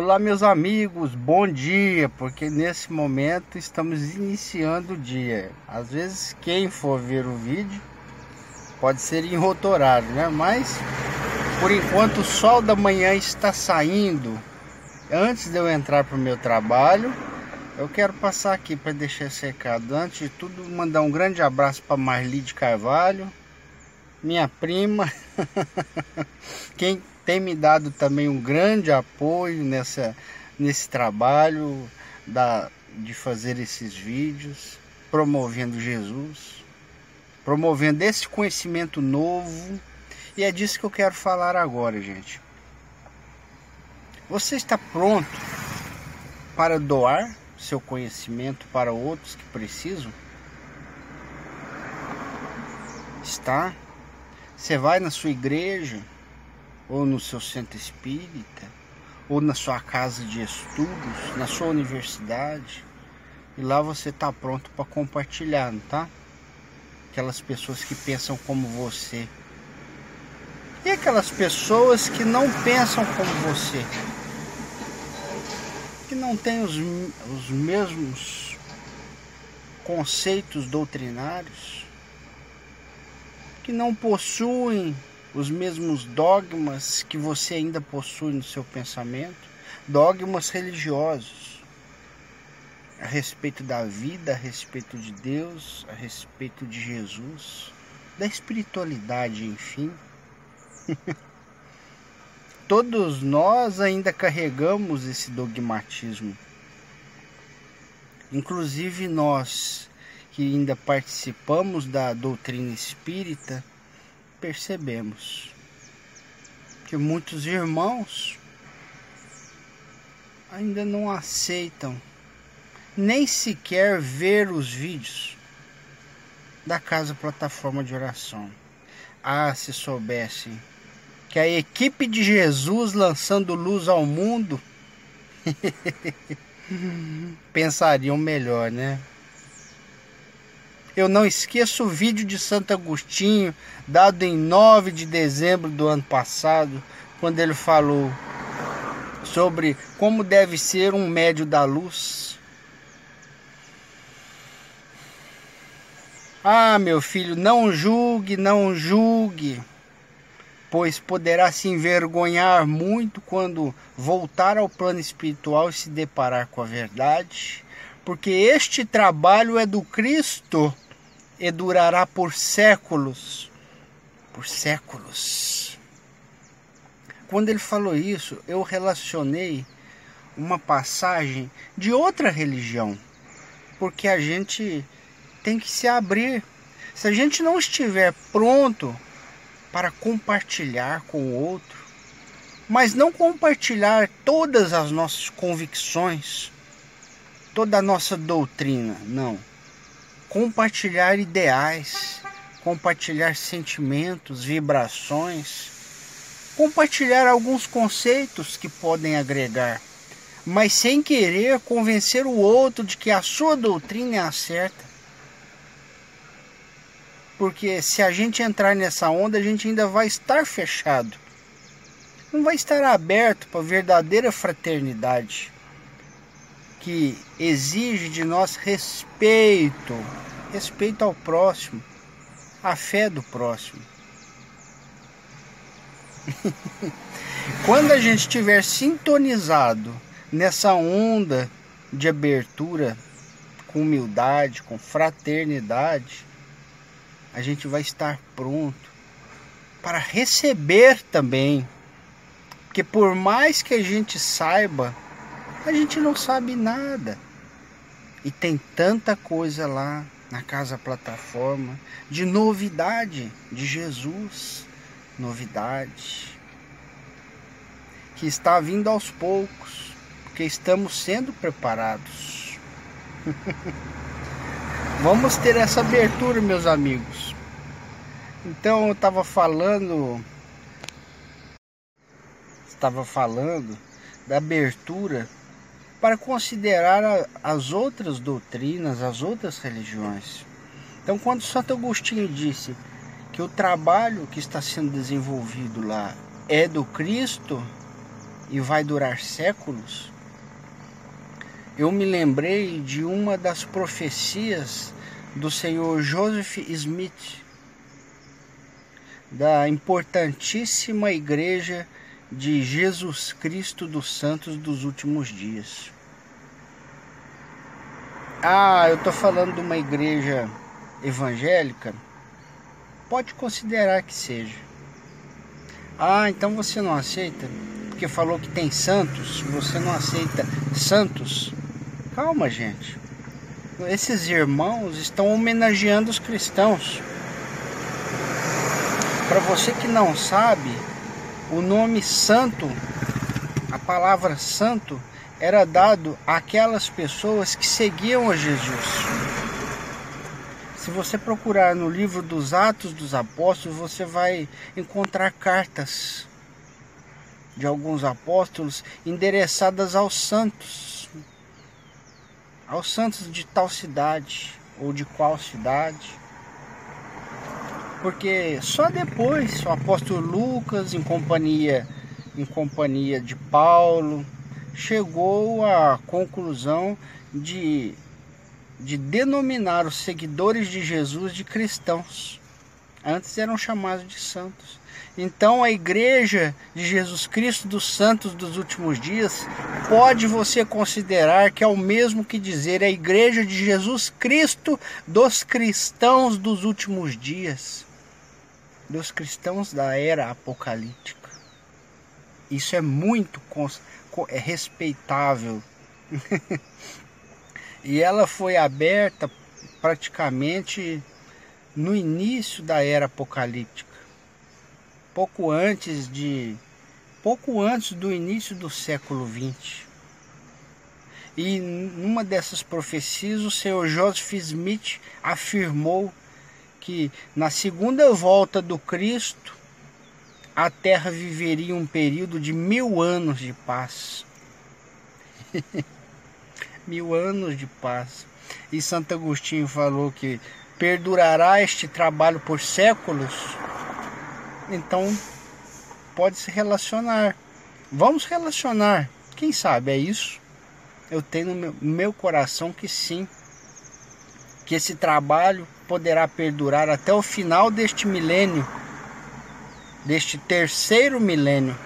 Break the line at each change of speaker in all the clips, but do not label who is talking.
Olá, meus amigos, bom dia, porque nesse momento estamos iniciando o dia. Às vezes, quem for ver o vídeo pode ser enrotorado, né? Mas por enquanto o sol da manhã está saindo. Antes de eu entrar para o meu trabalho, eu quero passar aqui para deixar esse recado. Antes de tudo, mandar um grande abraço para Marli de Carvalho, minha prima, quem tem me dado também um grande apoio nessa, nesse trabalho da, de fazer esses vídeos, promovendo Jesus, promovendo esse conhecimento novo. E é disso que eu quero falar agora, gente. Você está pronto para doar seu conhecimento para outros que precisam? Está? Você vai na sua igreja? Ou no seu centro espírita, ou na sua casa de estudos, na sua universidade, e lá você está pronto para compartilhar, não tá? Aquelas pessoas que pensam como você. E aquelas pessoas que não pensam como você, que não têm os, os mesmos conceitos doutrinários, que não possuem os mesmos dogmas que você ainda possui no seu pensamento, dogmas religiosos a respeito da vida, a respeito de Deus, a respeito de Jesus, da espiritualidade, enfim. Todos nós ainda carregamos esse dogmatismo. Inclusive nós que ainda participamos da doutrina espírita, percebemos que muitos irmãos ainda não aceitam nem sequer ver os vídeos da casa plataforma de oração. Ah, se soubessem que a equipe de Jesus lançando luz ao mundo pensariam melhor, né? Eu não esqueço o vídeo de Santo Agostinho, dado em 9 de dezembro do ano passado, quando ele falou sobre como deve ser um médio da luz. Ah, meu filho, não julgue, não julgue, pois poderá se envergonhar muito quando voltar ao plano espiritual e se deparar com a verdade, porque este trabalho é do Cristo e durará por séculos. Por séculos. Quando ele falou isso, eu relacionei uma passagem de outra religião, porque a gente tem que se abrir. Se a gente não estiver pronto para compartilhar com o outro, mas não compartilhar todas as nossas convicções, toda a nossa doutrina, não compartilhar ideais, compartilhar sentimentos, vibrações, compartilhar alguns conceitos que podem agregar, mas sem querer convencer o outro de que a sua doutrina é a certa. Porque se a gente entrar nessa onda, a gente ainda vai estar fechado. Não vai estar aberto para verdadeira fraternidade que exige de nós respeito, respeito ao próximo, a fé do próximo. Quando a gente estiver sintonizado nessa onda de abertura, com humildade, com fraternidade, a gente vai estar pronto para receber também. Porque por mais que a gente saiba a gente não sabe nada. E tem tanta coisa lá na casa plataforma de novidade de Jesus, novidade que está vindo aos poucos, porque estamos sendo preparados. Vamos ter essa abertura, meus amigos. Então eu estava falando, estava falando da abertura para considerar a, as outras doutrinas, as outras religiões. Então, quando Santo Agostinho disse que o trabalho que está sendo desenvolvido lá é do Cristo, e vai durar séculos, eu me lembrei de uma das profecias do senhor Joseph Smith, da importantíssima igreja de Jesus Cristo dos Santos dos últimos dias. Ah, eu estou falando de uma igreja evangélica? Pode considerar que seja. Ah, então você não aceita? Porque falou que tem santos, você não aceita santos? Calma, gente. Esses irmãos estão homenageando os cristãos. Para você que não sabe, o nome santo, a palavra santo, era dado àquelas pessoas que seguiam a Jesus. Se você procurar no livro dos Atos dos Apóstolos, você vai encontrar cartas de alguns apóstolos endereçadas aos santos, aos santos de tal cidade ou de qual cidade. Porque só depois o apóstolo Lucas, em companhia, em companhia de Paulo, chegou à conclusão de, de denominar os seguidores de Jesus de cristãos. Antes eram chamados de santos. Então a igreja de Jesus Cristo dos santos dos últimos dias pode você considerar que é o mesmo que dizer a igreja de Jesus Cristo dos cristãos dos últimos dias, dos cristãos da era apocalíptica. Isso é muito é respeitável. e ela foi aberta praticamente no início da era apocalíptica, pouco antes de pouco antes do início do século 20. E numa dessas profecias, o Senhor Joseph Smith afirmou que na segunda volta do Cristo, a terra viveria um período de mil anos de paz. mil anos de paz. E Santo Agostinho falou que perdurará este trabalho por séculos. Então, pode se relacionar. Vamos relacionar. Quem sabe é isso? Eu tenho no meu, coração que sim. Que esse trabalho poderá perdurar até o final deste milênio deste terceiro milênio.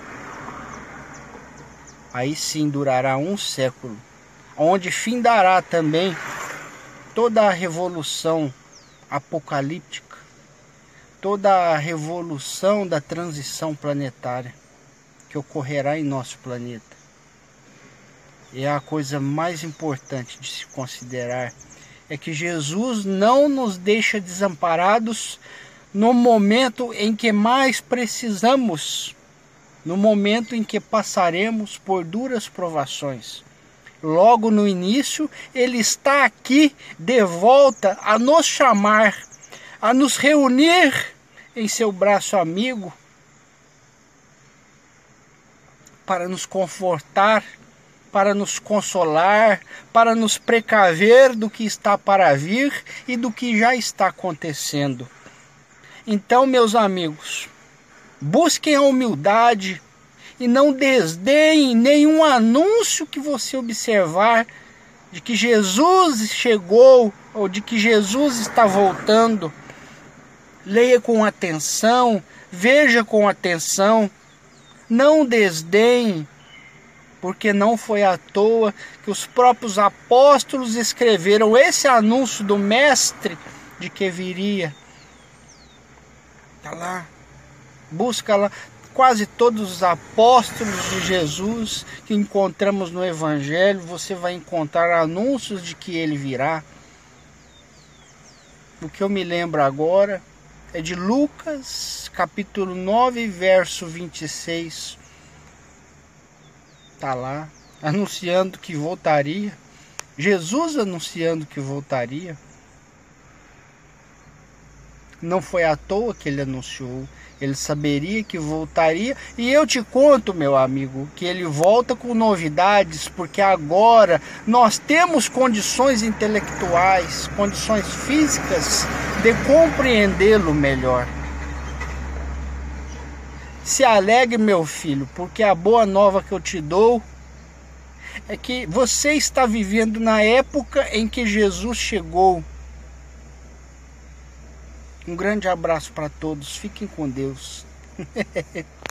Aí sim durará um século, onde findará também toda a revolução apocalíptica, toda a revolução da transição planetária que ocorrerá em nosso planeta. E a coisa mais importante de se considerar é que Jesus não nos deixa desamparados no momento em que mais precisamos, no momento em que passaremos por duras provações. Logo no início, Ele está aqui de volta a nos chamar, a nos reunir em seu braço amigo, para nos confortar, para nos consolar, para nos precaver do que está para vir e do que já está acontecendo. Então, meus amigos, busquem a humildade e não desdeem nenhum anúncio que você observar de que Jesus chegou ou de que Jesus está voltando. Leia com atenção, veja com atenção, não desdenhe, porque não foi à toa que os próprios apóstolos escreveram esse anúncio do Mestre de que viria. Está lá. Busca lá. Quase todos os apóstolos de Jesus que encontramos no Evangelho, você vai encontrar anúncios de que ele virá. O que eu me lembro agora é de Lucas, capítulo 9, verso 26. Está lá, anunciando que voltaria. Jesus anunciando que voltaria. Não foi à toa que ele anunciou. Ele saberia que voltaria. E eu te conto, meu amigo, que ele volta com novidades, porque agora nós temos condições intelectuais, condições físicas de compreendê-lo melhor. Se alegre, meu filho, porque a boa nova que eu te dou é que você está vivendo na época em que Jesus chegou. Um grande abraço para todos. Fiquem com Deus.